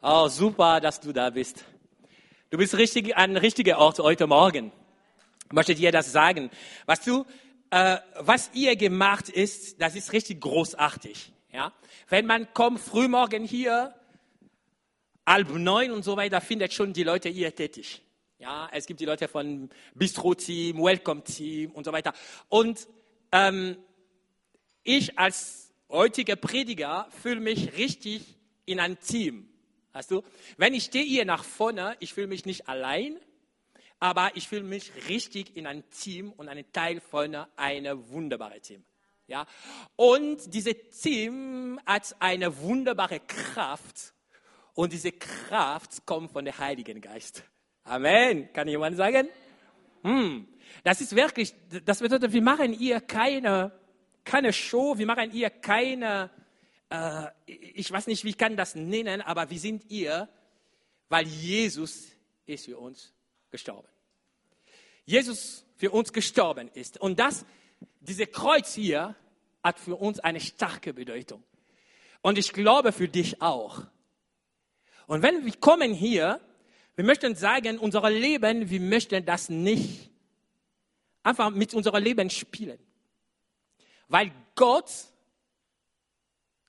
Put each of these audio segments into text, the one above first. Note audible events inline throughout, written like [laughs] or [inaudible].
Oh, super, dass du da bist. Du bist richtig an richtiger Ort heute Morgen. Ich möchte dir das sagen. Weißt du, äh, was ihr gemacht ist, das ist richtig großartig. Ja? Wenn man kommt frühmorgen hier, halb neun und so weiter, findet schon die Leute hier tätig. Ja, es gibt die Leute von Bistro-Team, Welcome-Team und so weiter. Und ähm, ich als heutiger Prediger fühle mich richtig in ein Team. Weißt du, wenn ich stehe hier nach vorne, ich fühle mich nicht allein, aber ich fühle mich richtig in ein Team und ein Teil von einem wunderbaren Team. Ja? Und dieses Team hat eine wunderbare Kraft und diese Kraft kommt von dem Heiligen Geist. Amen. Kann jemand sagen? Hm. Das ist wirklich, das bedeutet, wir machen hier keine, keine Show, wir machen hier keine, äh, ich weiß nicht, wie ich kann das nennen, aber wir sind hier, weil Jesus ist für uns gestorben. Jesus für uns gestorben ist. Und das, diese Kreuz hier hat für uns eine starke Bedeutung. Und ich glaube für dich auch. Und wenn wir kommen hier, wir möchten sagen, unser Leben, wir möchten das nicht einfach mit unserem Leben spielen. Weil Gott,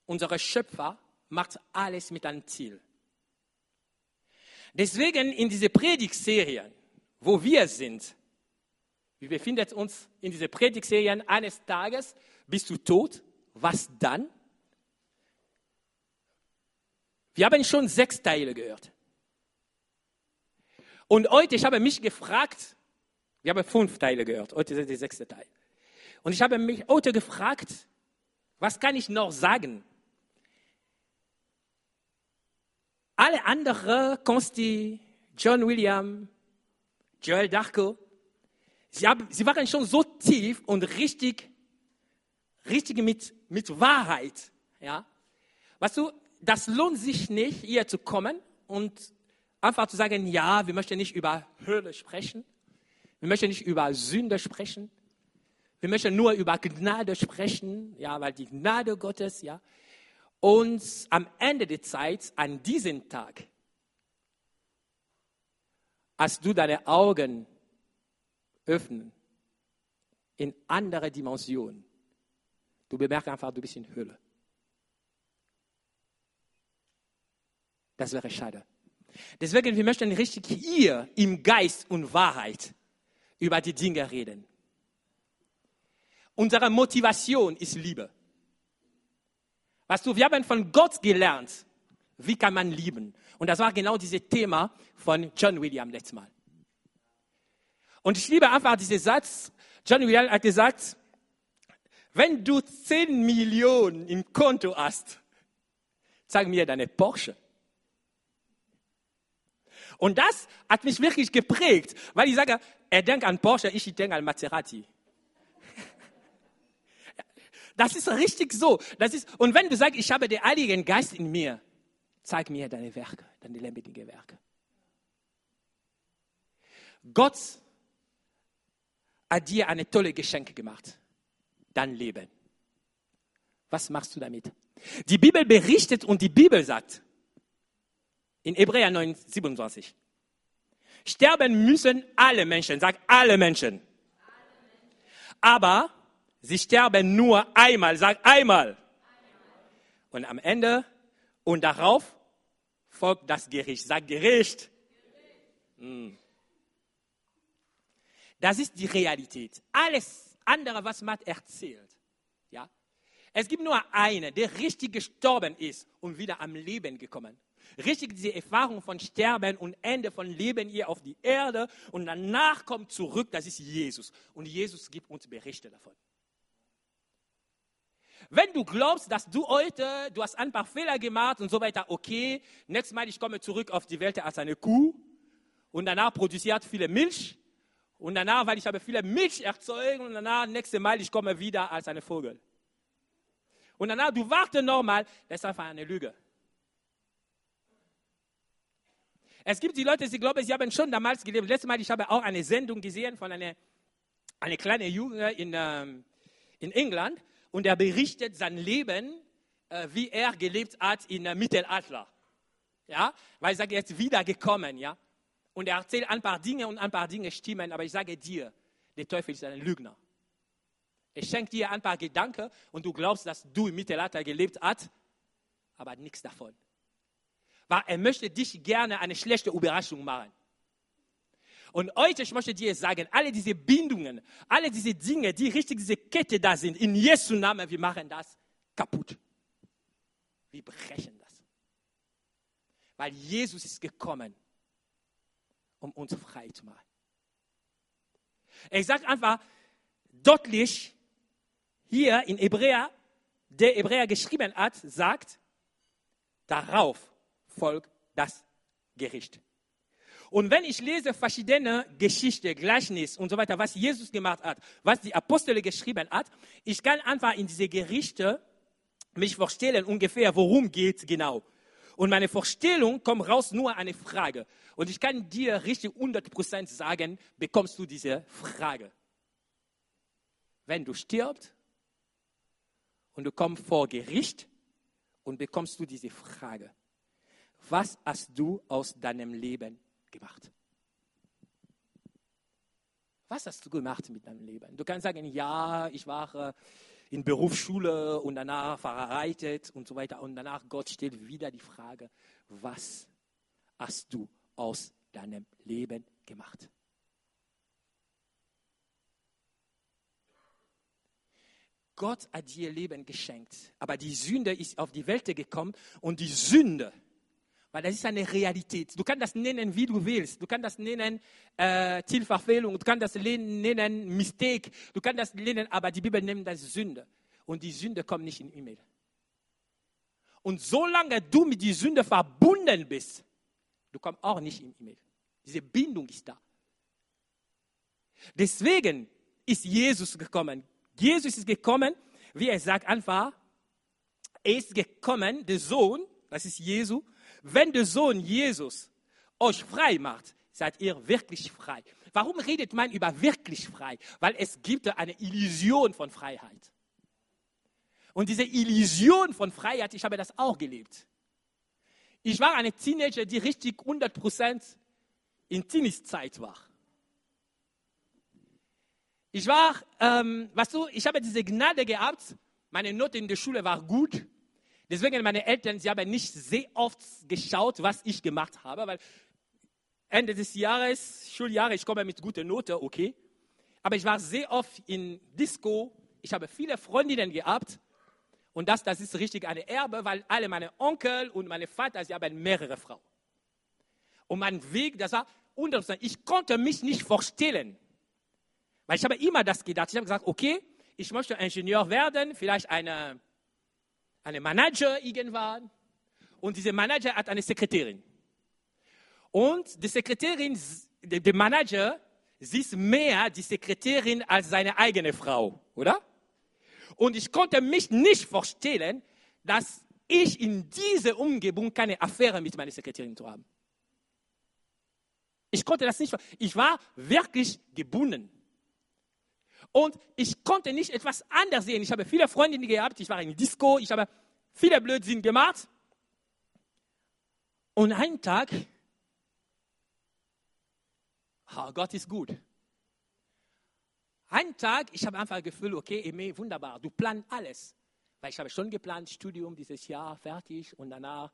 unser Schöpfer, macht alles mit einem Ziel. Deswegen in diese Predigtserien, wo wir sind, wir befinden uns in dieser Predigtserien eines Tages, bist du tot? Was dann? Wir haben schon sechs Teile gehört. Und heute, ich habe mich gefragt, wir haben fünf Teile gehört, heute ist der sechste Teil. Und ich habe mich heute gefragt, was kann ich noch sagen? Alle anderen, Consti, John William, Joel Darko, sie, haben, sie waren schon so tief und richtig, richtig mit, mit Wahrheit. Ja? Weißt du, das lohnt sich nicht, hier zu kommen und einfach zu sagen, ja, wir möchten nicht über Hölle sprechen. Wir möchten nicht über Sünde sprechen. Wir möchten nur über Gnade sprechen, ja, weil die Gnade Gottes, ja. Und am Ende der Zeit, an diesem Tag, als du deine Augen öffnen in andere Dimensionen, du bemerkst einfach, du bist in Hölle. Das wäre schade. Deswegen, wir möchten richtig hier im Geist und Wahrheit über die Dinge reden. Unsere Motivation ist Liebe. Weißt du, wir haben von Gott gelernt, wie kann man lieben. Und das war genau dieses Thema von John William letztes Mal. Und ich liebe einfach diesen Satz. John William hat gesagt, wenn du 10 Millionen im Konto hast, zeig mir deine Porsche. Und das hat mich wirklich geprägt, weil ich sage, er denkt an Porsche, ich denke an Maserati. Das ist richtig so. Das ist, und wenn du sagst, ich habe den Heiligen Geist in mir, zeig mir deine Werke, deine lebendigen Werke. Gott hat dir eine tolle Geschenke gemacht. Dein Leben. Was machst du damit? Die Bibel berichtet und die Bibel sagt, in Hebräer 9, 27. Sterben müssen alle Menschen, sag alle Menschen. Aber sie sterben nur einmal, sag einmal. Und am Ende und darauf folgt das Gericht, sag Gericht. Hm. Das ist die Realität. Alles andere, was Matt erzählt, ja. Es gibt nur einen, der richtig gestorben ist und wieder am Leben gekommen richtig diese Erfahrung von Sterben und Ende von Leben hier auf die Erde und danach kommt zurück, das ist Jesus. Und Jesus gibt uns Berichte davon. Wenn du glaubst, dass du heute, du hast ein paar Fehler gemacht und so weiter, okay, nächstes Mal ich komme zurück auf die Welt als eine Kuh und danach produziert viele Milch und danach, weil ich habe viele Milch erzeugt und danach, nächstes Mal ich komme wieder als eine Vogel. Und danach, du wartest nochmal, das ist einfach eine Lüge. Es gibt die Leute, die glauben, sie haben schon damals gelebt. Letztes Mal, ich habe auch eine Sendung gesehen von einer eine kleinen Junge in, ähm, in England und er berichtet sein Leben, äh, wie er gelebt hat in äh, Mittelalter. ja, weil ich sage, er ist wiedergekommen, ja. Und er erzählt ein paar Dinge und ein paar Dinge stimmen, aber ich sage dir, der Teufel ist ein Lügner. Er schenkt dir ein paar Gedanken und du glaubst, dass du im Mittelalter gelebt hast, aber nichts davon. Weil er möchte dich gerne eine schlechte Überraschung machen. Und heute, ich möchte dir sagen, alle diese Bindungen, alle diese Dinge, die richtig diese Kette da sind, in Jesu Namen, wir machen das kaputt. Wir brechen das. Weil Jesus ist gekommen, um uns frei zu machen. Er sagt einfach deutlich hier in Hebräer, der Hebräer geschrieben hat, sagt, darauf folgt das Gericht. Und wenn ich lese verschiedene Geschichten, Gleichnis und so weiter, was Jesus gemacht hat, was die Apostel geschrieben hat, ich kann einfach in diese Gerichte mich vorstellen ungefähr, worum geht genau. Und meine Vorstellung kommt raus nur eine Frage. Und ich kann dir richtig 100% sagen, bekommst du diese Frage. Wenn du stirbst und du kommst vor Gericht und bekommst du diese Frage. Was hast du aus deinem Leben gemacht? Was hast du gemacht mit deinem Leben? Du kannst sagen, ja, ich war äh, in Berufsschule und danach verheiratet und so weiter. Und danach Gott stellt wieder die Frage, was hast du aus deinem Leben gemacht? Gott hat dir Leben geschenkt, aber die Sünde ist auf die Welt gekommen und die Sünde weil das ist eine Realität. Du kannst das nennen, wie du willst. Du kannst das nennen äh, Zielverfehlung, du kannst das nennen Mistake, du kannst das nennen, aber die Bibel nennt das Sünde. Und die Sünde kommt nicht in E-Mail. Und solange du mit der Sünde verbunden bist, du kommst auch nicht in E-Mail. Diese Bindung ist da. Deswegen ist Jesus gekommen. Jesus ist gekommen, wie er sagt einfach, er ist gekommen, der Sohn, das ist Jesus, wenn der Sohn Jesus euch frei macht, seid ihr wirklich frei. Warum redet man über wirklich frei? Weil es gibt eine Illusion von Freiheit. Und diese Illusion von Freiheit, ich habe das auch gelebt. Ich war eine Teenager, die richtig 100% in Teenieszeit war. Ich war, ähm, weißt du, ich habe diese Gnade gehabt, meine Note in der Schule war gut, Deswegen meine Eltern, sie haben nicht sehr oft geschaut, was ich gemacht habe, weil Ende des Jahres, Schuljahre, ich komme mit guter Note, okay. Aber ich war sehr oft in Disco. Ich habe viele Freundinnen gehabt. Und das, das ist richtig eine Erbe, weil alle meine Onkel und meine Vater, sie haben mehrere Frauen. Und mein Weg, das war unterschiedlich. Ich konnte mich nicht vorstellen. Weil ich habe immer das gedacht. Ich habe gesagt, okay, ich möchte Ingenieur werden, vielleicht eine eine Manager irgendwann. Und dieser Manager hat eine Sekretärin. Und die Sekretärin, der Manager, sieht mehr die Sekretärin als seine eigene Frau, oder? Und ich konnte mich nicht vorstellen, dass ich in dieser Umgebung keine Affäre mit meiner Sekretärin zu haben. Ich konnte das nicht. Ich war wirklich gebunden. Und ich konnte nicht etwas anderes sehen. Ich habe viele Freundinnen gehabt, ich war in Disco, ich habe viele Blödsinn gemacht. Und einen Tag, oh, Gott ist gut. Einen Tag, ich habe einfach das Gefühl, okay, Eme, wunderbar, du planst alles. Weil ich habe schon geplant, Studium dieses Jahr fertig und danach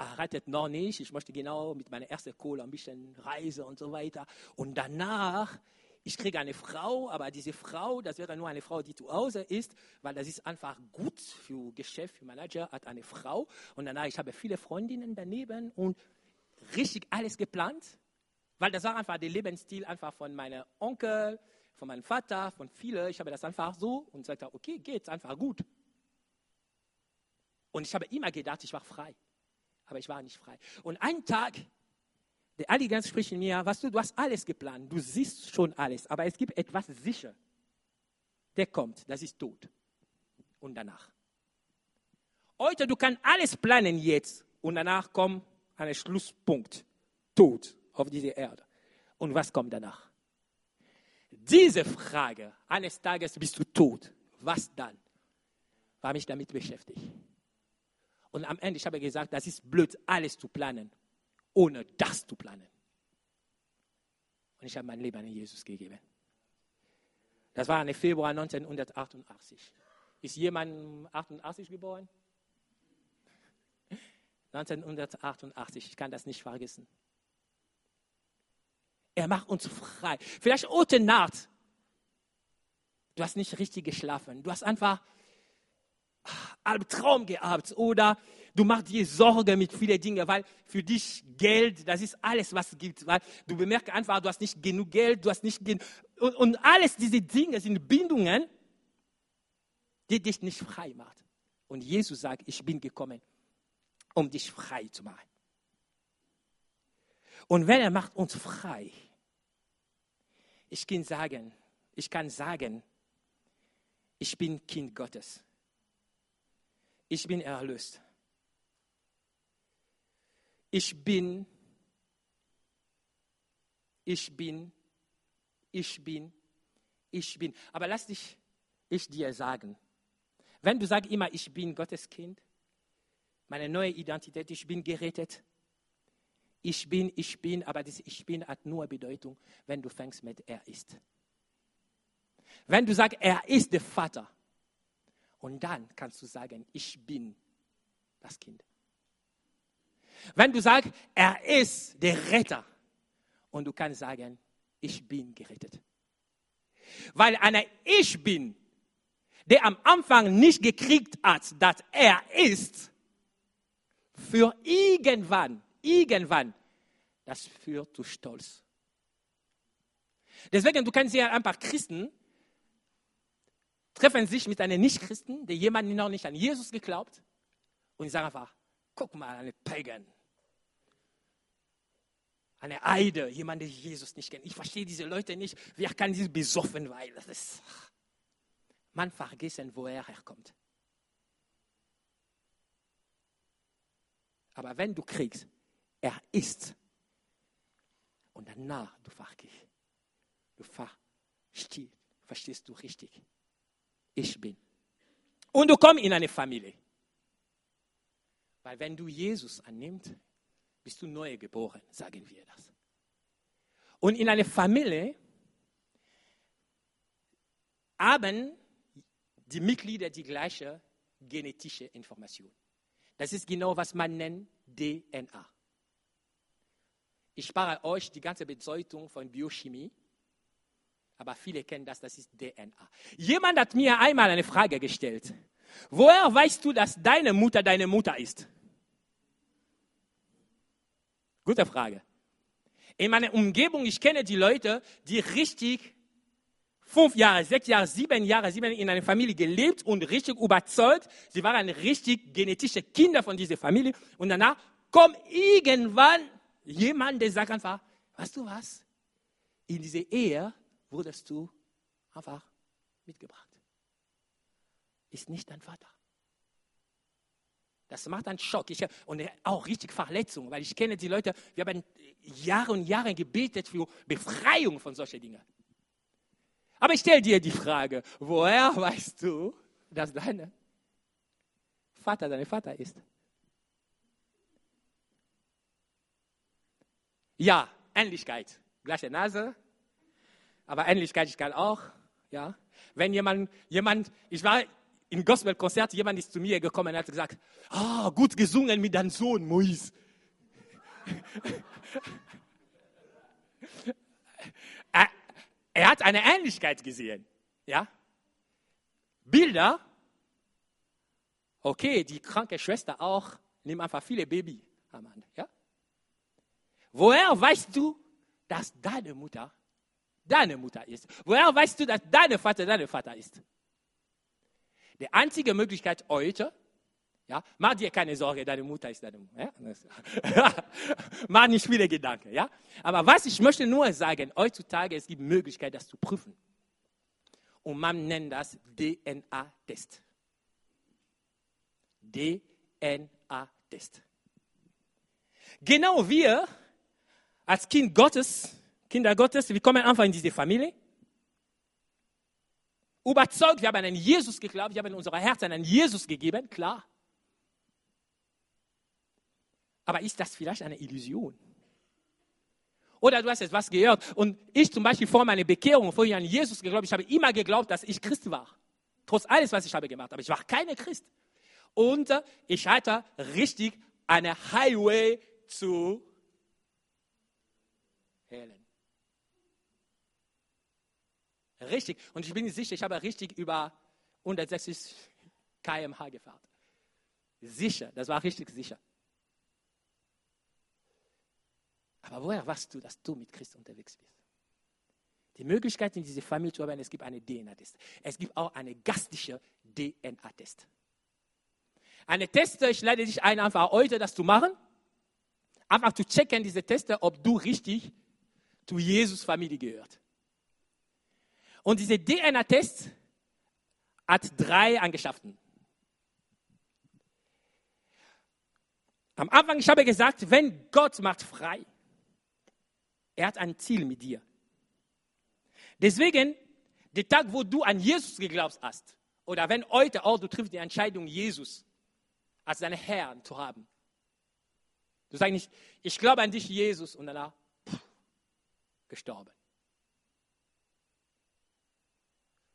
heiratet noch nicht. Ich möchte genau mit meiner ersten Kohle ein bisschen reisen und so weiter. Und danach ich kriege eine Frau, aber diese Frau, das wäre nur eine Frau, die zu Hause ist, weil das ist einfach gut für Geschäft, für Manager, hat eine Frau. Und danach, ich habe viele Freundinnen daneben und richtig alles geplant, weil das war einfach der Lebensstil einfach von meinem Onkel, von meinem Vater, von vielen. Ich habe das einfach so und sagte, okay, geht's einfach gut. Und ich habe immer gedacht, ich war frei. Aber ich war nicht frei. Und einen Tag der Heilige Geist spricht in mir, was du, du hast alles geplant, du siehst schon alles, aber es gibt etwas sicher. Der kommt, das ist Tod. Und danach. Heute, du kannst alles planen jetzt und danach kommt ein Schlusspunkt. Tod auf dieser Erde. Und was kommt danach? Diese Frage, eines Tages bist du tot, was dann? War mich damit beschäftigt. Und am Ende, ich habe gesagt, das ist blöd, alles zu planen, ohne das zu planen. Und ich habe mein Leben an Jesus gegeben. Das war im Februar 1988. Ist jemand 88 geboren? 1988, ich kann das nicht vergessen. Er macht uns frei. Vielleicht heute Nacht, du hast nicht richtig geschlafen, du hast einfach Albtraum gehabt oder du machst dir Sorge mit vielen Dingen, weil für dich Geld, das ist alles, was es gibt. Weil du bemerkst einfach, du hast nicht genug Geld, du hast nicht genug. Und, und alles diese Dinge sind Bindungen, die dich nicht frei machen. Und Jesus sagt, ich bin gekommen, um dich frei zu machen. Und wenn er macht uns frei, ich kann sagen, ich kann sagen, ich bin Kind Gottes. Ich bin erlöst. Ich bin, ich bin, ich bin, ich bin. Aber lass dich, ich dir sagen, wenn du sagst immer, ich bin Gottes Kind, meine neue Identität, ich bin gerettet, ich bin, ich bin, aber das Ich bin hat nur Bedeutung, wenn du fängst mit Er ist. Wenn du sagst, Er ist der Vater, und dann kannst du sagen, ich bin das Kind. Wenn du sagst, er ist der Retter, und du kannst sagen, ich bin gerettet. Weil einer Ich bin, der am Anfang nicht gekriegt hat, dass er ist, für irgendwann, irgendwann, das führt zu Stolz. Deswegen, du kannst ja ein paar Christen treffen sich mit einem Nichtchristen, der jemand noch nicht an Jesus geglaubt, und sagen einfach, guck mal, eine Pagan. Eine Eide, jemand, der Jesus nicht kennt. Ich verstehe diese Leute nicht. Wer kann sie besoffen, weil das ist, man vergessen, woher er kommt. Aber wenn du kriegst, er ist, und danach du vergehst, du verstehst, verstehst du richtig ich bin. Und du kommst in eine Familie. Weil wenn du Jesus annimmst, bist du neu geboren, sagen wir das. Und in einer Familie haben die Mitglieder die gleiche genetische Information. Das ist genau, was man nennt DNA. Ich spare euch die ganze Bedeutung von Biochemie aber viele kennen das, das ist DNA. Jemand hat mir einmal eine Frage gestellt. Woher weißt du, dass deine Mutter deine Mutter ist? Gute Frage. In meiner Umgebung, ich kenne die Leute, die richtig fünf Jahre, sechs Jahre, sieben Jahre, sieben in einer Familie gelebt und richtig überzeugt. Sie waren richtig genetische Kinder von dieser Familie. Und danach kommt irgendwann jemand, der sagt einfach, weißt du was? In dieser Ehe wurdest du einfach mitgebracht. Ist nicht dein Vater. Das macht einen Schock. Ich, und auch richtig Verletzungen, weil ich kenne die Leute, wir haben Jahre und Jahre gebetet für Befreiung von solchen Dingen. Aber ich stelle dir die Frage, woher weißt du, dass dein Vater dein Vater ist? Ja, Ähnlichkeit. Gleiche Nase, aber Ähnlichkeit auch. Ja. Wenn jemand, jemand, ich war im Gospelkonzert, jemand ist zu mir gekommen und hat gesagt, ah, oh, gut gesungen mit deinem Sohn, Mois. [laughs] er, er hat eine Ähnlichkeit gesehen. Ja. Bilder, okay, die kranke Schwester auch, nimm einfach viele Baby am Ja? Woher weißt du, dass deine Mutter deine Mutter ist? Woher weißt du, dass dein Vater dein Vater ist? Die einzige Möglichkeit heute, ja, mach dir keine Sorge, deine Mutter ist deine Mutter. Ja? [laughs] mach nicht viele Gedanken. Ja? Aber was ich möchte nur sagen, heutzutage es gibt Möglichkeit, das zu prüfen. Und man nennt das DNA-Test. DNA-Test. Genau wir als Kind Gottes Kinder Gottes, wir kommen einfach in diese Familie. Überzeugt, wir haben an Jesus geglaubt, wir haben in unser Herz an Jesus gegeben, klar. Aber ist das vielleicht eine Illusion? Oder du hast etwas gehört. Und ich zum Beispiel vor meiner Bekehrung, vor ich an Jesus geglaubt ich habe immer geglaubt, dass ich Christ war. Trotz alles, was ich habe gemacht. Aber ich war keine Christ. Und äh, ich hatte richtig eine Highway zu Helen. Richtig. Und ich bin sicher, ich habe richtig über 160 km/h gefahren. Sicher, das war richtig sicher. Aber woher weißt du, dass du mit Christus unterwegs bist? Die Möglichkeit in diese Familie zu haben, es gibt eine DNA-Test. Es gibt auch eine gastliche DNA-Test. Eine Teste, ich lade dich ein, einfach heute das zu machen. Einfach zu checken, diese Teste, ob du richtig zu Jesus Familie gehört. Und diese DNA-Test hat drei Eigenschaften. Am Anfang, ich habe gesagt, wenn Gott macht frei, er hat ein Ziel mit dir. Deswegen, der Tag, wo du an Jesus geglaubt hast, oder wenn heute auch du triffst die Entscheidung, Jesus als deinen Herrn zu haben. Du sagst nicht, ich glaube an dich, Jesus, und danach pff, gestorben.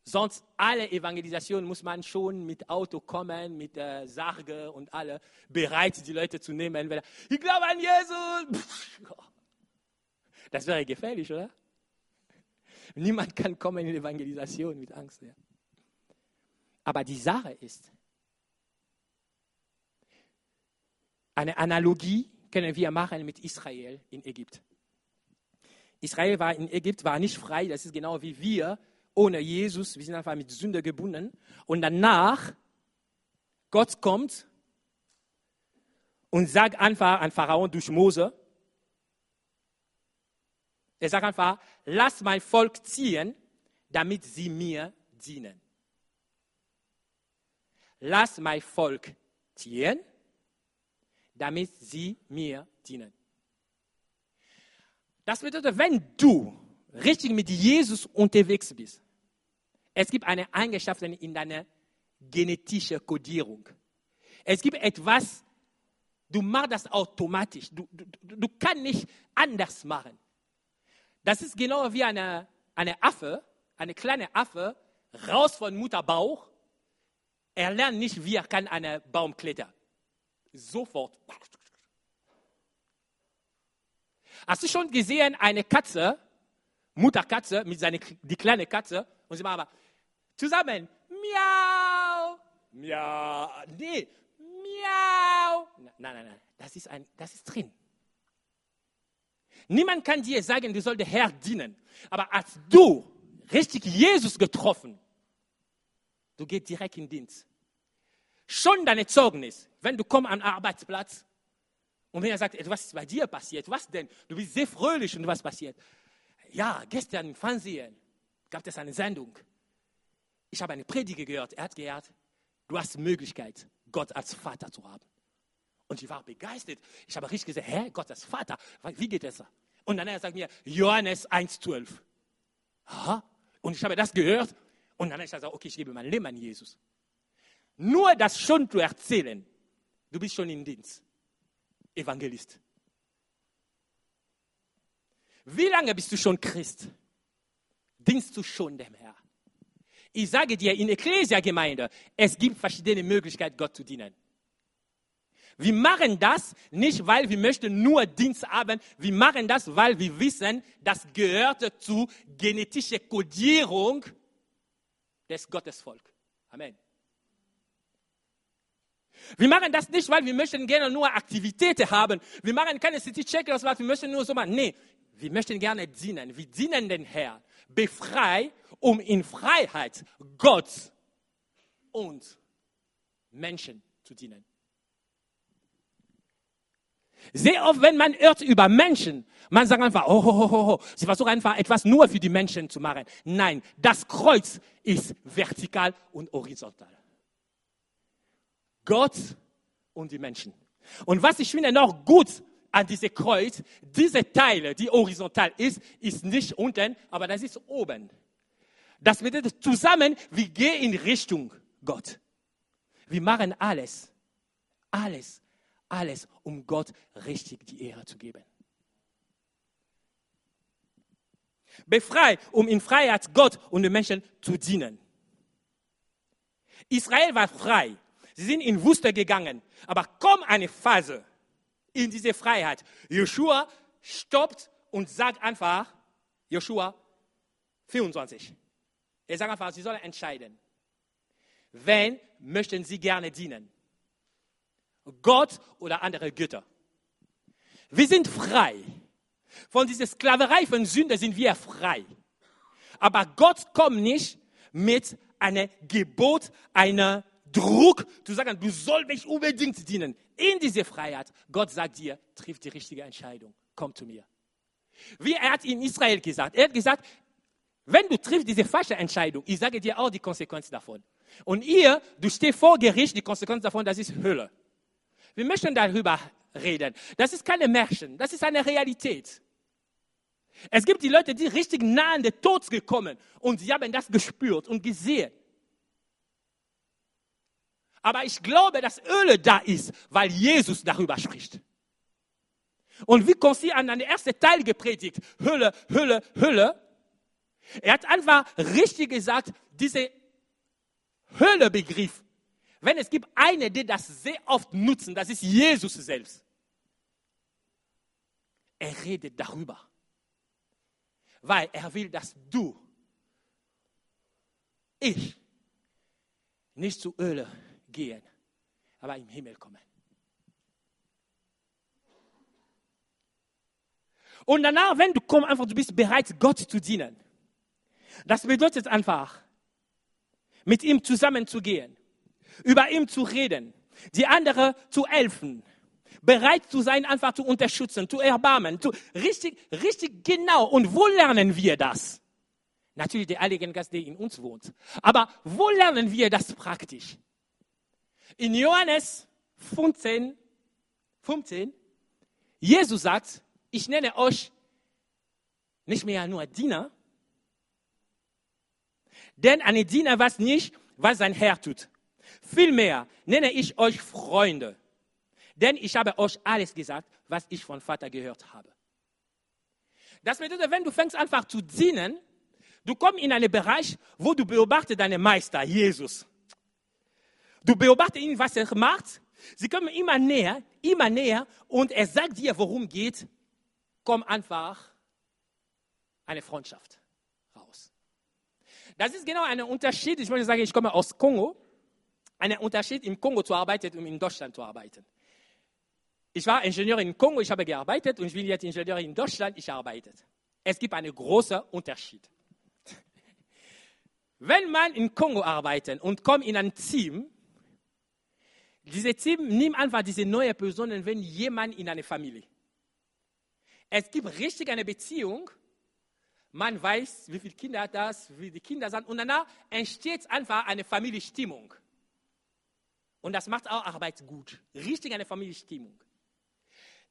Sonst alle Evangelisationen muss man schon mit Auto kommen, mit äh, Sarge und alle bereit, die Leute zu nehmen. Weil, ich glaube an Jesus. Das wäre gefährlich, oder? Niemand kann kommen in Evangelisation mit Angst. Ja. Aber die Sache ist, eine Analogie können wir machen mit Israel in Ägypten. Israel war in Ägypten war nicht frei, das ist genau wie wir ohne Jesus, wir sind einfach mit Sünde gebunden. Und danach, Gott kommt und sagt einfach an Pharaon durch Mose, er sagt einfach, lass mein Volk ziehen, damit sie mir dienen. Lass mein Volk ziehen, damit sie mir dienen. Das bedeutet, wenn du richtig mit Jesus unterwegs bist, es gibt eine Eigenschaft in deiner genetischen Kodierung. Es gibt etwas, du machst das automatisch. Du, du, du kannst nicht anders machen. Das ist genau wie eine, eine Affe, eine kleine Affe, raus von Mutterbauch. Er lernt nicht, wie er kann einen Baum klettern. Sofort. Hast du schon gesehen, eine Katze, Mutterkatze mit seiner die kleine Katze und sie machen aber zusammen miau, miau, nee, miau. Nein, nein, nein, das ist ein, das ist drin. Niemand kann dir sagen, du sollst der Herr dienen. Aber als du richtig Jesus getroffen, du gehst direkt in Dienst. Schon deine Zeugnis, wenn du kommst am Arbeitsplatz und wenn er sagt, was ist bei dir passiert? Was denn? Du bist sehr fröhlich und was passiert? Ja, gestern im Fernsehen gab es eine Sendung. Ich habe eine Predigt gehört. Er hat gehört, du hast die Möglichkeit, Gott als Vater zu haben. Und ich war begeistert. Ich habe richtig gesagt, hä, Gott als Vater, wie geht das? Und dann er sagt mir, Johannes 1,12. Aha. Und ich habe das gehört. Und dann habe ich gesagt, okay, ich gebe mein Leben an Jesus. Nur das schon zu erzählen, du bist schon im Dienst. Evangelist. Wie lange bist du schon Christ? Dienst du schon dem Herrn? Ich sage dir, in Ecclesia-Gemeinde, es gibt verschiedene Möglichkeiten, Gott zu dienen. Wir machen das nicht, weil wir möchten nur Dienst haben. Wir machen das, weil wir wissen, das gehört zur genetischen Kodierung des Gottesvolk. Amen. Wir machen das nicht, weil wir möchten gerne nur Aktivitäten haben. Wir machen keine City-Check, wir möchten nur so machen. Nee, wir möchten gerne dienen. Wir dienen den Herrn. Befrei, um in Freiheit Gott und Menschen zu dienen. Sehr oft, wenn man hört über Menschen, man sagt einfach, oh, oh, oh, oh, sie versuchen einfach etwas nur für die Menschen zu machen. Nein, das Kreuz ist vertikal und horizontal. Gott und die Menschen. Und was ich finde noch gut an diesem Kreuz, diese Teile, die horizontal ist, ist nicht unten, aber das ist oben. Das bedeutet zusammen, wir gehen in Richtung Gott. Wir machen alles, alles alles, um Gott richtig die Ehre zu geben. Befrei, um in Freiheit Gott und den Menschen zu dienen. Israel war frei. Sie sind in Wüste gegangen. Aber kommt eine Phase in diese Freiheit. Joshua stoppt und sagt einfach, Joshua 24. Er sagt einfach, sie sollen entscheiden. Wen möchten sie gerne dienen? Gott oder andere Götter? Wir sind frei. Von dieser Sklaverei von Sünde sind wir frei. Aber Gott kommt nicht mit einem Gebot, einer Druck zu sagen, du sollst mich unbedingt dienen. In diese Freiheit, Gott sagt dir, triff die richtige Entscheidung. Komm zu mir. Wie er hat in Israel gesagt. Er hat gesagt, wenn du triffst diese falsche Entscheidung, ich sage dir auch die Konsequenzen davon. Und ihr, du stehst vor Gericht, die Konsequenz davon, das ist Hölle. Wir möchten darüber reden. Das ist keine Märchen, das ist eine Realität. Es gibt die Leute, die richtig nah an den Tod gekommen und sie haben das gespürt und gesehen. Aber ich glaube, dass Öle da ist, weil Jesus darüber spricht. Und wie Konsti an den ersten Teil gepredigt, Hölle, Hölle, Hölle. Er hat einfach richtig gesagt, diese Höllebegriff, wenn es gibt eine, die das sehr oft nutzen, das ist Jesus selbst. Er redet darüber, weil er will, dass du, ich, nicht zu Öle gehen, aber im Himmel kommen. Und danach, wenn du kommst, einfach, du bist bereit, Gott zu dienen. Das bedeutet einfach, mit ihm zusammenzugehen, über ihn zu reden, die anderen zu helfen, bereit zu sein, einfach zu unterstützen, zu erbarmen, zu, richtig, richtig genau. Und wo lernen wir das? Natürlich der Heilige Geist, der in uns wohnt. Aber wo lernen wir das praktisch? In Johannes 15, 15, Jesus sagt, ich nenne euch nicht mehr nur Diener, denn ein Diener weiß nicht, was sein Herr tut. Vielmehr nenne ich euch Freunde, denn ich habe euch alles gesagt, was ich von Vater gehört habe. Das bedeutet, wenn du fängst einfach zu dienen, du kommst in einen Bereich, wo du beobachtest deinen Meister, Jesus. Du beobachtest ihn, was er macht. Sie kommen immer näher, immer näher und er sagt dir, worum geht. Komm einfach eine Freundschaft raus. Das ist genau ein Unterschied. Ich möchte sagen, ich komme aus Kongo. Ein Unterschied, im Kongo zu arbeiten und in Deutschland zu arbeiten. Ich war Ingenieur in Kongo, ich habe gearbeitet und ich bin jetzt Ingenieur in Deutschland, ich arbeite. Es gibt einen großen Unterschied. [laughs] Wenn man in Kongo arbeitet und kommt in ein Team, dieses Team nimmt einfach diese neue Personen, wenn jemand in eine Familie. Es gibt richtig eine Beziehung. Man weiß, wie viele Kinder hat das, wie die Kinder sind. Und danach entsteht einfach eine Familienstimmung. Und das macht auch Arbeit gut. Richtig eine Familienstimmung.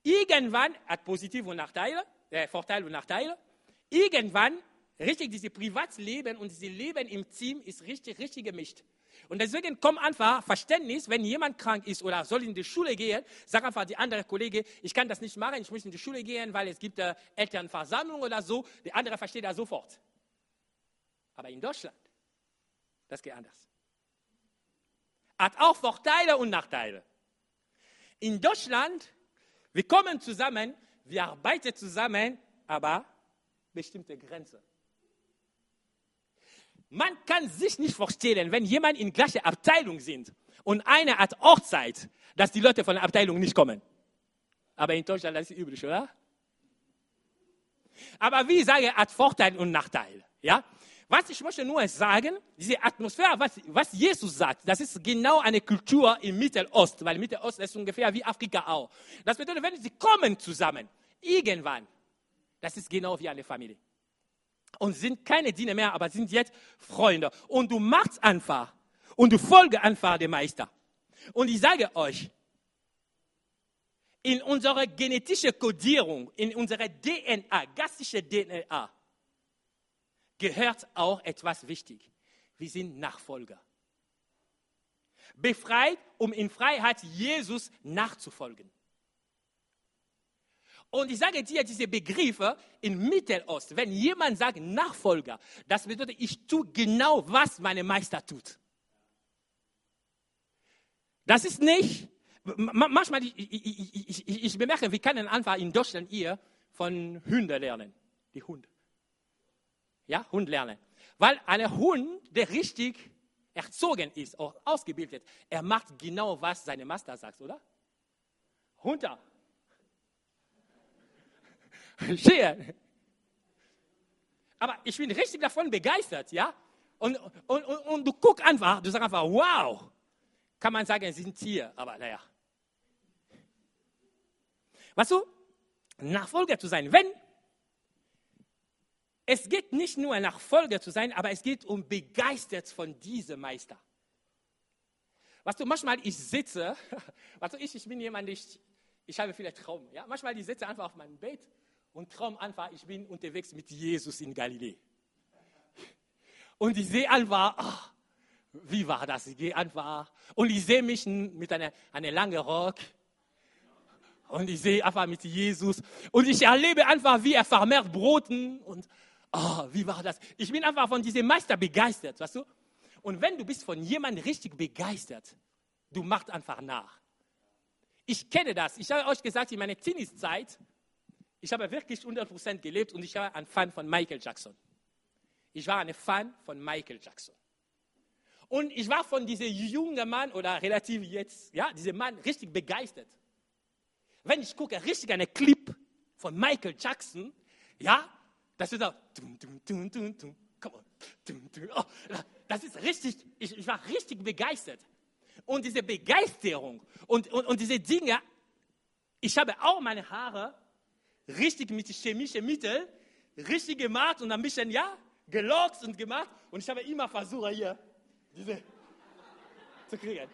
Irgendwann hat positive und Nachteile, äh, Vorteile und Nachteile. Irgendwann, richtig, dieses Privatleben und dieses Leben im Team ist richtig, richtig gemischt. Und deswegen kommt einfach Verständnis, wenn jemand krank ist oder soll in die Schule gehen, sagt einfach die andere Kollege, ich kann das nicht machen, ich muss in die Schule gehen, weil es gibt äh, Elternversammlung oder so. Der andere versteht das sofort. Aber in Deutschland, das geht anders. Hat auch Vorteile und Nachteile. In Deutschland, wir kommen zusammen, wir arbeiten zusammen, aber bestimmte Grenzen. Man kann sich nicht vorstellen, wenn jemand in gleicher Abteilung sind und einer hat Hochzeit, dass die Leute von der Abteilung nicht kommen. Aber in Deutschland das ist üblich, oder? Aber wie ich sage, hat Vorteile und Nachteile. Ja? Was ich möchte nur sagen, diese Atmosphäre, was, was Jesus sagt, das ist genau eine Kultur im Mittelost, weil Mittelost ist ungefähr wie Afrika auch. Das bedeutet, wenn sie kommen zusammen, irgendwann, das ist genau wie eine Familie und sind keine Diener mehr, aber sind jetzt Freunde. Und du machst einfach und du folgst einfach dem Meister. Und ich sage euch, in unserer genetischen Kodierung, in unserer DNA, gastische DNA, gehört auch etwas wichtig. Wir sind Nachfolger. befreit, um in Freiheit Jesus nachzufolgen. Und ich sage dir diese Begriffe in Mittelost. Wenn jemand sagt Nachfolger, das bedeutet, ich tue genau, was meine Meister tut. Das ist nicht, manchmal, ich, ich, ich, ich bemerke, wir können einfach in Deutschland hier von Hunden lernen. Die Hunde. Ja, Hund lernen. Weil ein Hund, der richtig erzogen ist, auch ausgebildet, er macht genau, was seine Master sagt, oder? Runter. Stehen. Aber ich bin richtig davon begeistert, ja? Und, und, und, und du guckst einfach, du sagst einfach, wow. Kann man sagen, sie sind Tier, aber naja. Weißt du, Nachfolger zu sein, wenn es geht nicht nur Nachfolger zu sein, aber es geht um begeistert von diesem Meister. Weißt du, manchmal ich sitze, [laughs] weißt du, ich, ich bin jemand, ich, ich habe viele Traum. Ja? Manchmal ich sitze einfach auf meinem Bett und traum einfach, ich bin unterwegs mit Jesus in Galiläa. Und ich sehe einfach, ach, wie war das? Ich gehe einfach und ich sehe mich mit einer, einer langen Rock und ich sehe einfach mit Jesus und ich erlebe einfach, wie er vermehrt Broten und oh, wie war das? Ich bin einfach von diesem Meister begeistert, weißt du? Und wenn du bist von jemandem richtig begeistert, du machst einfach nach. Ich kenne das. Ich habe euch gesagt, in meiner Teenieszeit, ich habe wirklich 100% gelebt und ich war ein Fan von Michael Jackson. Ich war ein Fan von Michael Jackson. Und ich war von diesem jungen Mann oder relativ jetzt, ja, diesem Mann richtig begeistert. Wenn ich gucke, richtig eine Clip von Michael Jackson, ja, das ist auch, oh, das ist richtig, ich, ich, war richtig begeistert. Und diese Begeisterung und, und, und diese Dinge, ich habe auch meine Haare richtig mit chemischen Mitteln richtig gemacht und ein bisschen, ja, gelockt und gemacht. Und ich habe immer versucht, hier diese zu kriegen.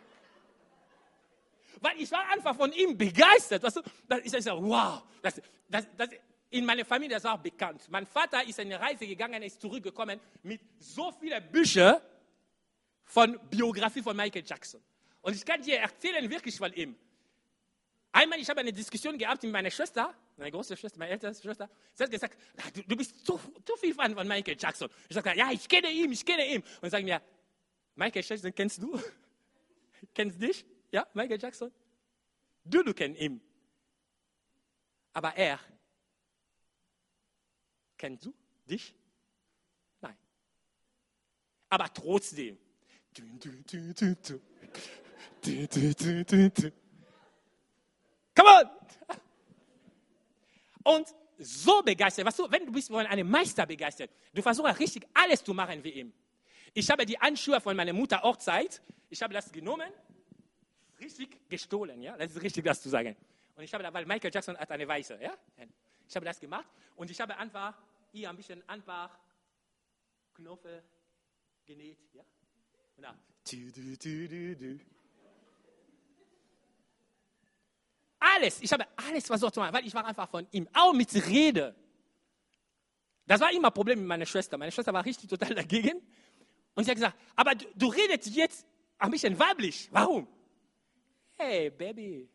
Weil ich war einfach von ihm begeistert. Weißt du? Ich sage, wow, das, das, das, in meiner Familie ist auch bekannt. Mein Vater ist eine Reise gegangen, ist zurückgekommen mit so vielen Büchern von Biografie von Michael Jackson. Und ich kann dir erzählen wirklich von ihm. Einmal, ich habe eine Diskussion gehabt mit meiner Schwester, meine große Schwester, meine älteste Schwester. Sie hat gesagt, ah, du, du bist zu, zu viel Fan von Michael Jackson. Ich sagte, ja, ich kenne ihn, ich kenne ihn. Und sagen mir, Michael Jackson kennst du? [laughs] kennst dich? Ja, Michael Jackson? Du, du kennst ihn. Aber er, kennst du dich? Nein. Aber trotzdem. Come on! Und so begeistert, weißt du, wenn du bist von einem Meister begeistert, du versuchst richtig alles zu machen wie ihm. Ich habe die Handschuhe von meiner Mutter Hochzeit, ich habe das genommen, richtig gestohlen, ja, das ist richtig, das zu sagen. Und ich habe da, weil Michael Jackson hat eine weiße, ja, ich habe das gemacht und ich habe einfach hier ein bisschen einfach Knöpfe genäht, ja, und dann, du, du, du, du, Alles, ich habe alles versucht zu machen, weil ich war einfach von ihm, auch mit Rede. Das war immer ein Problem mit meiner Schwester. Meine Schwester war richtig total dagegen. Und sie hat gesagt, aber du, du redest jetzt ein bisschen weiblich. Warum? Hey, Baby.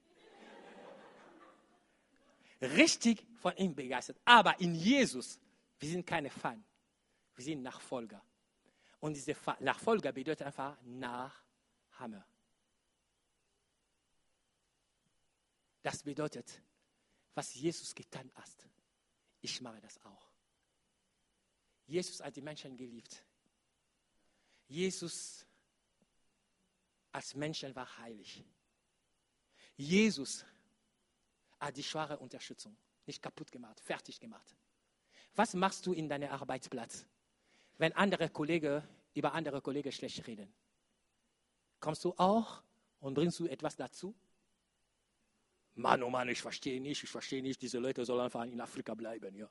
Richtig von ihm begeistert. Aber in Jesus, wir sind keine Fan. Wir sind Nachfolger. Und diese Nachfolger bedeutet einfach Nachhammer. Das bedeutet, was Jesus getan hat, ich mache das auch. Jesus hat die Menschen geliebt. Jesus als Menschen war heilig. Jesus hat die schwache Unterstützung nicht kaputt gemacht, fertig gemacht. Was machst du in deinem Arbeitsplatz, wenn andere Kollegen über andere Kollegen schlecht reden? Kommst du auch und bringst du etwas dazu? Mann, oh Mann, ich verstehe nicht, ich verstehe nicht, diese Leute sollen einfach in Afrika bleiben. Ja.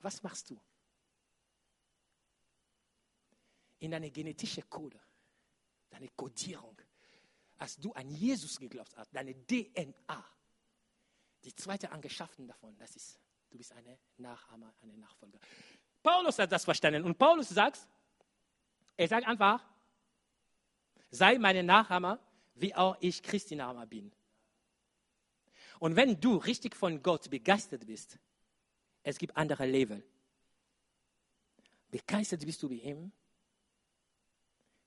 Was machst du? in deine genetische Code, deine Kodierung, als du an Jesus geglaubt hast, deine DNA, die zweite Angeschafften davon, das ist, du bist eine Nachahmer, eine Nachfolger. Paulus hat das verstanden und Paulus sagt, Er sagt einfach, sei meine Nachahmer, wie auch ich Christi Nachahmer bin. Und wenn du richtig von Gott begeistert bist, es gibt andere Level. Begeistert bist du wie ihm.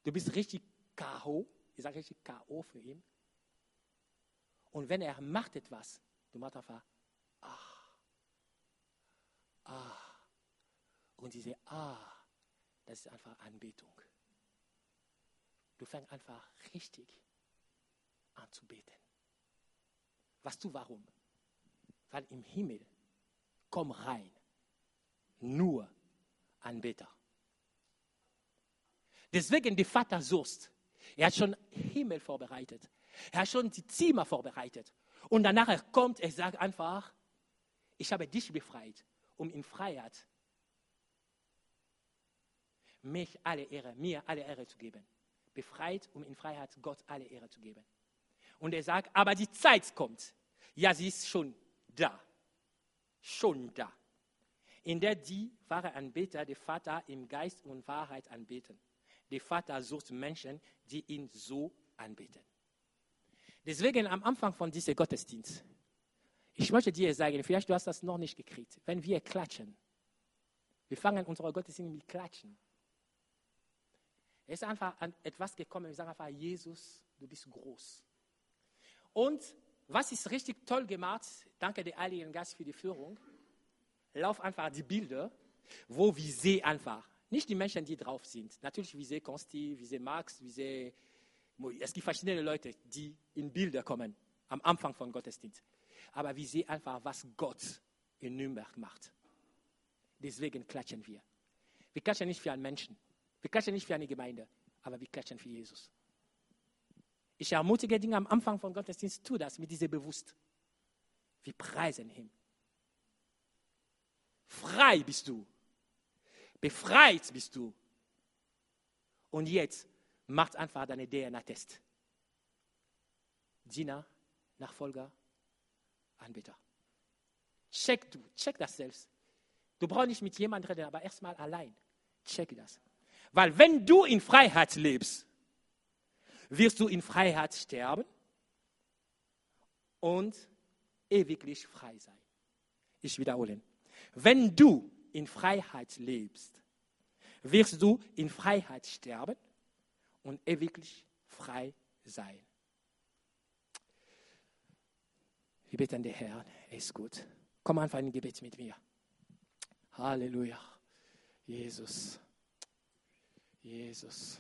Du bist richtig K.O. Ich sage richtig K.O. für ihn. Und wenn er macht etwas, du machst einfach, ah, ah. Und diese ah, das ist einfach Anbetung. Du fängst einfach richtig an zu beten. Weißt du warum? Weil im Himmel komm rein nur Anbeter. Deswegen der Vater suchst. Er hat schon Himmel vorbereitet. Er hat schon die Zimmer vorbereitet. Und danach kommt, er sagt einfach, ich habe dich befreit, um in Freiheit mich alle Ehre, mir alle Ehre zu geben. Befreit, um in Freiheit Gott alle Ehre zu geben. Und er sagt, aber die Zeit kommt. Ja, sie ist schon da. Schon da. In der die wahre Anbeter den Vater im Geist und Wahrheit anbeten. Der Vater sucht Menschen, die ihn so anbeten. Deswegen am Anfang von diesem Gottesdienst, ich möchte dir sagen, vielleicht du hast das noch nicht gekriegt, wenn wir klatschen, wir fangen unsere Gottesdienst mit Klatschen. Es ist einfach etwas gekommen, wir sagen einfach, Jesus, du bist groß. Und was ist richtig toll gemacht, danke der Heiligen Geist für die Führung, lauf einfach die Bilder, wo wir sehen einfach, nicht die Menschen, die drauf sind. Natürlich, wie sehen Konsti, wie sehen Max, wie sehen, es gibt verschiedene Leute, die in Bilder kommen, am Anfang von Gottesdienst. Aber wir sehen einfach, was Gott in Nürnberg macht. Deswegen klatschen wir. Wir klatschen nicht für einen Menschen. Wir klatschen nicht für eine Gemeinde, aber wir klatschen für Jesus. Ich ermutige Dinge am Anfang von Gottesdienst, tu das mit diesem Bewusst. Wir preisen ihn. Frei bist du. Befreit bist du. Und jetzt macht einfach deine DNA-Test. Diener, Nachfolger, Anbeter. Check du, check das selbst. Du brauchst nicht mit jemandem reden, aber erstmal allein. Check das. Weil wenn du in Freiheit lebst, wirst du in Freiheit sterben und ewiglich frei sein. Ich wiederhole. Wenn du in Freiheit lebst, wirst du in Freiheit sterben und ewiglich frei sein. Wir beten den Herrn, er ist gut. Komm einfach in Gebet mit mir. Halleluja. Jesus. Jesus.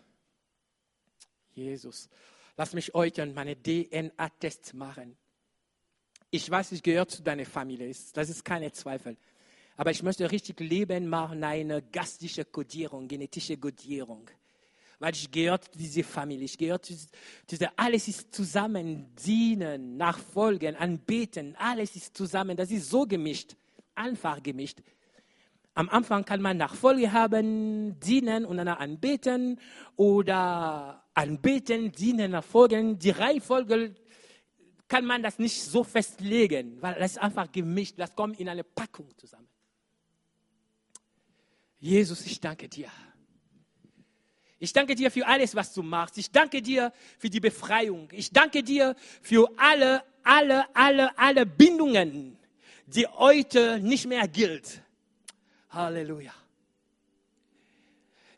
Jesus. Lass mich heute meine DNA-Test machen. Ich weiß, ich gehöre zu deiner Familie. Das ist keine Zweifel. Aber ich möchte richtig Leben machen, eine gastliche Kodierung, genetische Kodierung. Weil ich gehöre zu dieser Familie. Ich gehöre zu dieser, alles ist zusammen, dienen, nachfolgen, anbeten. Alles ist zusammen. Das ist so gemischt. Einfach gemischt. Am Anfang kann man Nachfolge haben, dienen und dann anbeten oder anbeten, dienen, nachfolgen. Die Reihenfolge kann man das nicht so festlegen, weil das ist einfach gemischt. Das kommt in eine Packung zusammen. Jesus, ich danke dir. Ich danke dir für alles, was du machst. Ich danke dir für die Befreiung. Ich danke dir für alle, alle, alle, alle Bindungen, die heute nicht mehr gilt. Halleluja.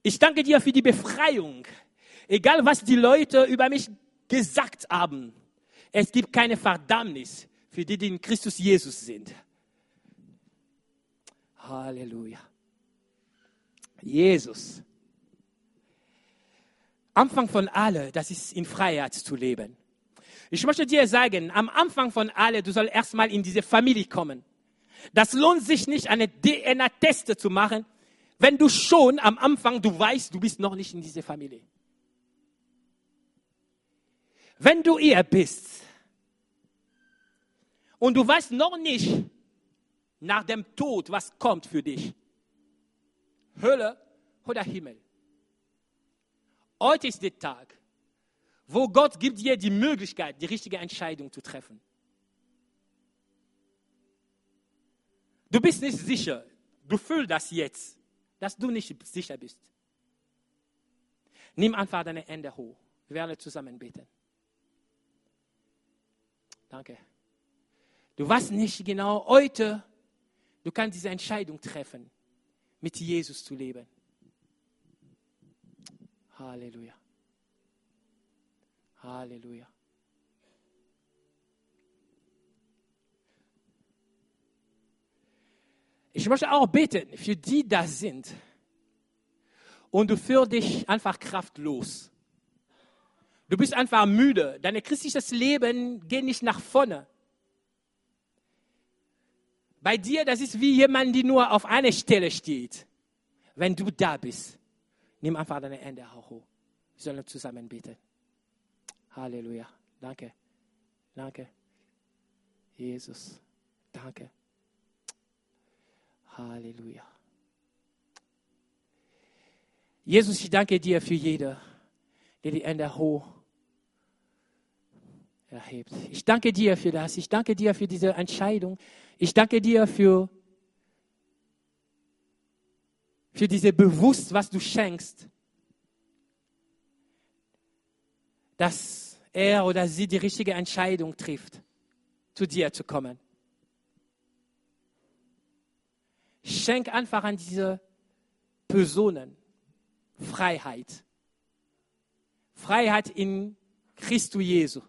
Ich danke dir für die Befreiung. Egal, was die Leute über mich gesagt haben, es gibt keine Verdammnis für die, die in Christus Jesus sind. Halleluja. Jesus. Anfang von alle, das ist in Freiheit zu leben. Ich möchte dir sagen, am Anfang von alle, du sollst erstmal in diese Familie kommen. Das lohnt sich nicht, eine DNA-Teste zu machen, wenn du schon am Anfang, du weißt, du bist noch nicht in dieser Familie. Wenn du ihr bist und du weißt noch nicht nach dem Tod, was kommt für dich, Hölle oder Himmel. Heute ist der Tag, wo Gott gibt dir die Möglichkeit, die richtige Entscheidung zu treffen. Du bist nicht sicher. Du fühlst das jetzt, dass du nicht sicher bist. Nimm einfach deine Hände hoch. Wir werden zusammen beten. Danke. Du weißt nicht genau heute, du kannst diese Entscheidung treffen, mit Jesus zu leben. Halleluja. Halleluja. Ich möchte auch beten für die, die da sind. Und du fühlst dich einfach kraftlos. Du bist einfach müde. Dein christliches Leben geht nicht nach vorne. Bei dir, das ist wie jemand, der nur auf einer Stelle steht. Wenn du da bist, nimm einfach deine Hände hoch. Wir sollen zusammen beten. Halleluja. Danke. Danke. Jesus. Danke. Halleluja. Jesus, ich danke dir für jede, der die Hände hoch erhebt. Ich danke dir für das. Ich danke dir für diese Entscheidung. Ich danke dir für, für diese Bewusst, was du schenkst, dass er oder sie die richtige Entscheidung trifft, zu dir zu kommen. Schenk einfach an diese Personen Freiheit. Freiheit in Christus Jesu.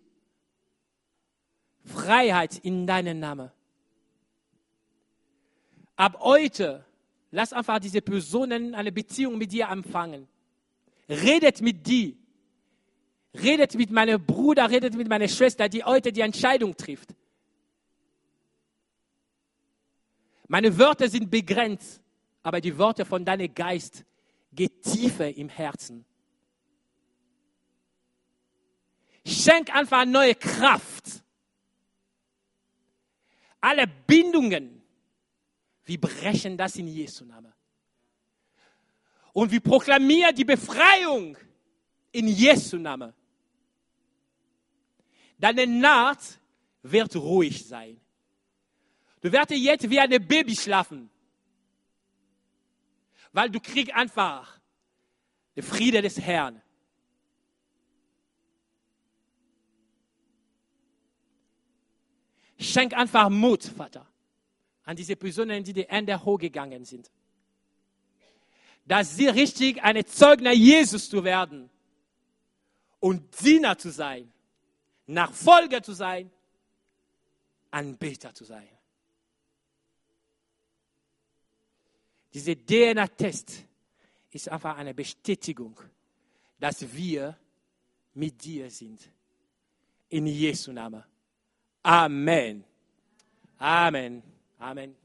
Freiheit in deinem Namen. Ab heute, lass einfach diese Personen eine Beziehung mit dir anfangen. Redet mit dir. Redet mit meinem Bruder, redet mit meiner Schwester, die heute die Entscheidung trifft. Meine Wörter sind begrenzt, aber die Worte von deinem Geist gehen tiefer im Herzen. Schenk einfach neue Kraft alle Bindungen, wir brechen das in Jesu Namen. Und wir proklamieren die Befreiung in Jesu Namen. Deine Naht wird ruhig sein. Du wirst jetzt wie ein Baby schlafen. Weil du kriegst einfach den Friede des Herrn. Schenk einfach Mut, Vater, an diese Personen, die die Ende hochgegangen sind. Dass sie richtig eine Zeugner Jesus zu werden und Diener zu sein, Nachfolger zu sein, Anbeter zu sein. Dieser DNA-Test ist einfach eine Bestätigung, dass wir mit dir sind. In Jesu Namen. Amen. Amen. Amen.